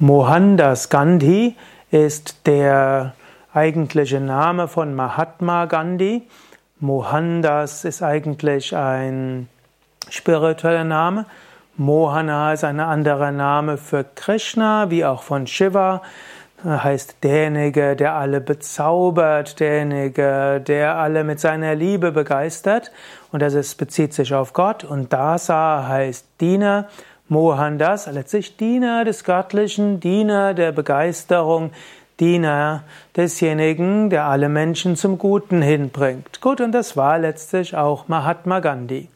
Mohandas Gandhi ist der eigentliche Name von Mahatma Gandhi. Mohandas ist eigentlich ein spiritueller Name. Mohana ist ein anderer Name für Krishna, wie auch von Shiva. Er heißt derjenige, der alle bezaubert, derjenige, der alle mit seiner Liebe begeistert. Und das ist, bezieht sich auf Gott. Und Dasa heißt Diener. Mohandas, letztlich Diener des Göttlichen, Diener der Begeisterung, Diener desjenigen, der alle Menschen zum Guten hinbringt. Gut, und das war letztlich auch Mahatma Gandhi.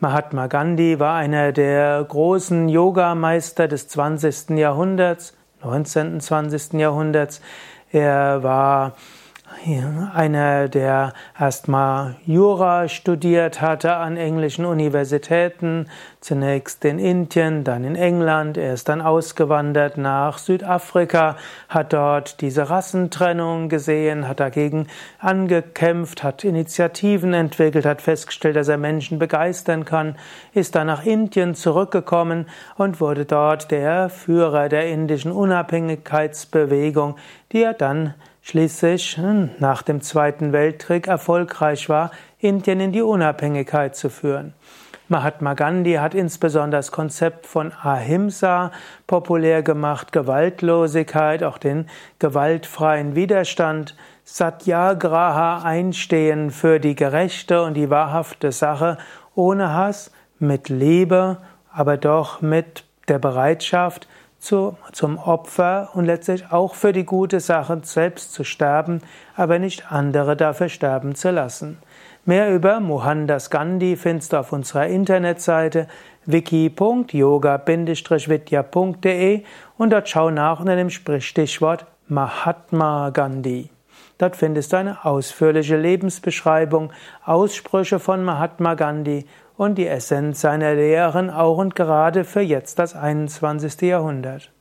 Mahatma Gandhi war einer der großen Yogameister des 20. Jahrhunderts, 19. und 20. Jahrhunderts. Er war einer, der erstmal Jura studiert hatte an englischen Universitäten, zunächst in Indien, dann in England. Er ist dann ausgewandert nach Südafrika, hat dort diese Rassentrennung gesehen, hat dagegen angekämpft, hat Initiativen entwickelt, hat festgestellt, dass er Menschen begeistern kann, ist dann nach Indien zurückgekommen und wurde dort der Führer der indischen Unabhängigkeitsbewegung, die er dann schließlich hm, nach dem Zweiten Weltkrieg erfolgreich war, Indien in die Unabhängigkeit zu führen. Mahatma Gandhi hat insbesondere das Konzept von Ahimsa populär gemacht, Gewaltlosigkeit, auch den gewaltfreien Widerstand, Satyagraha, Einstehen für die gerechte und die wahrhafte Sache, ohne Hass, mit Liebe, aber doch mit der Bereitschaft, zu, zum Opfer und letztlich auch für die gute Sache selbst zu sterben, aber nicht andere dafür sterben zu lassen. Mehr über Mohandas Gandhi findest du auf unserer Internetseite wiki.yoga-vidya.de und dort schau nach unter dem Stichwort Mahatma Gandhi. Dort findest du eine ausführliche Lebensbeschreibung, Aussprüche von Mahatma Gandhi und die Essenz seiner Lehren auch und gerade für jetzt das 21. Jahrhundert.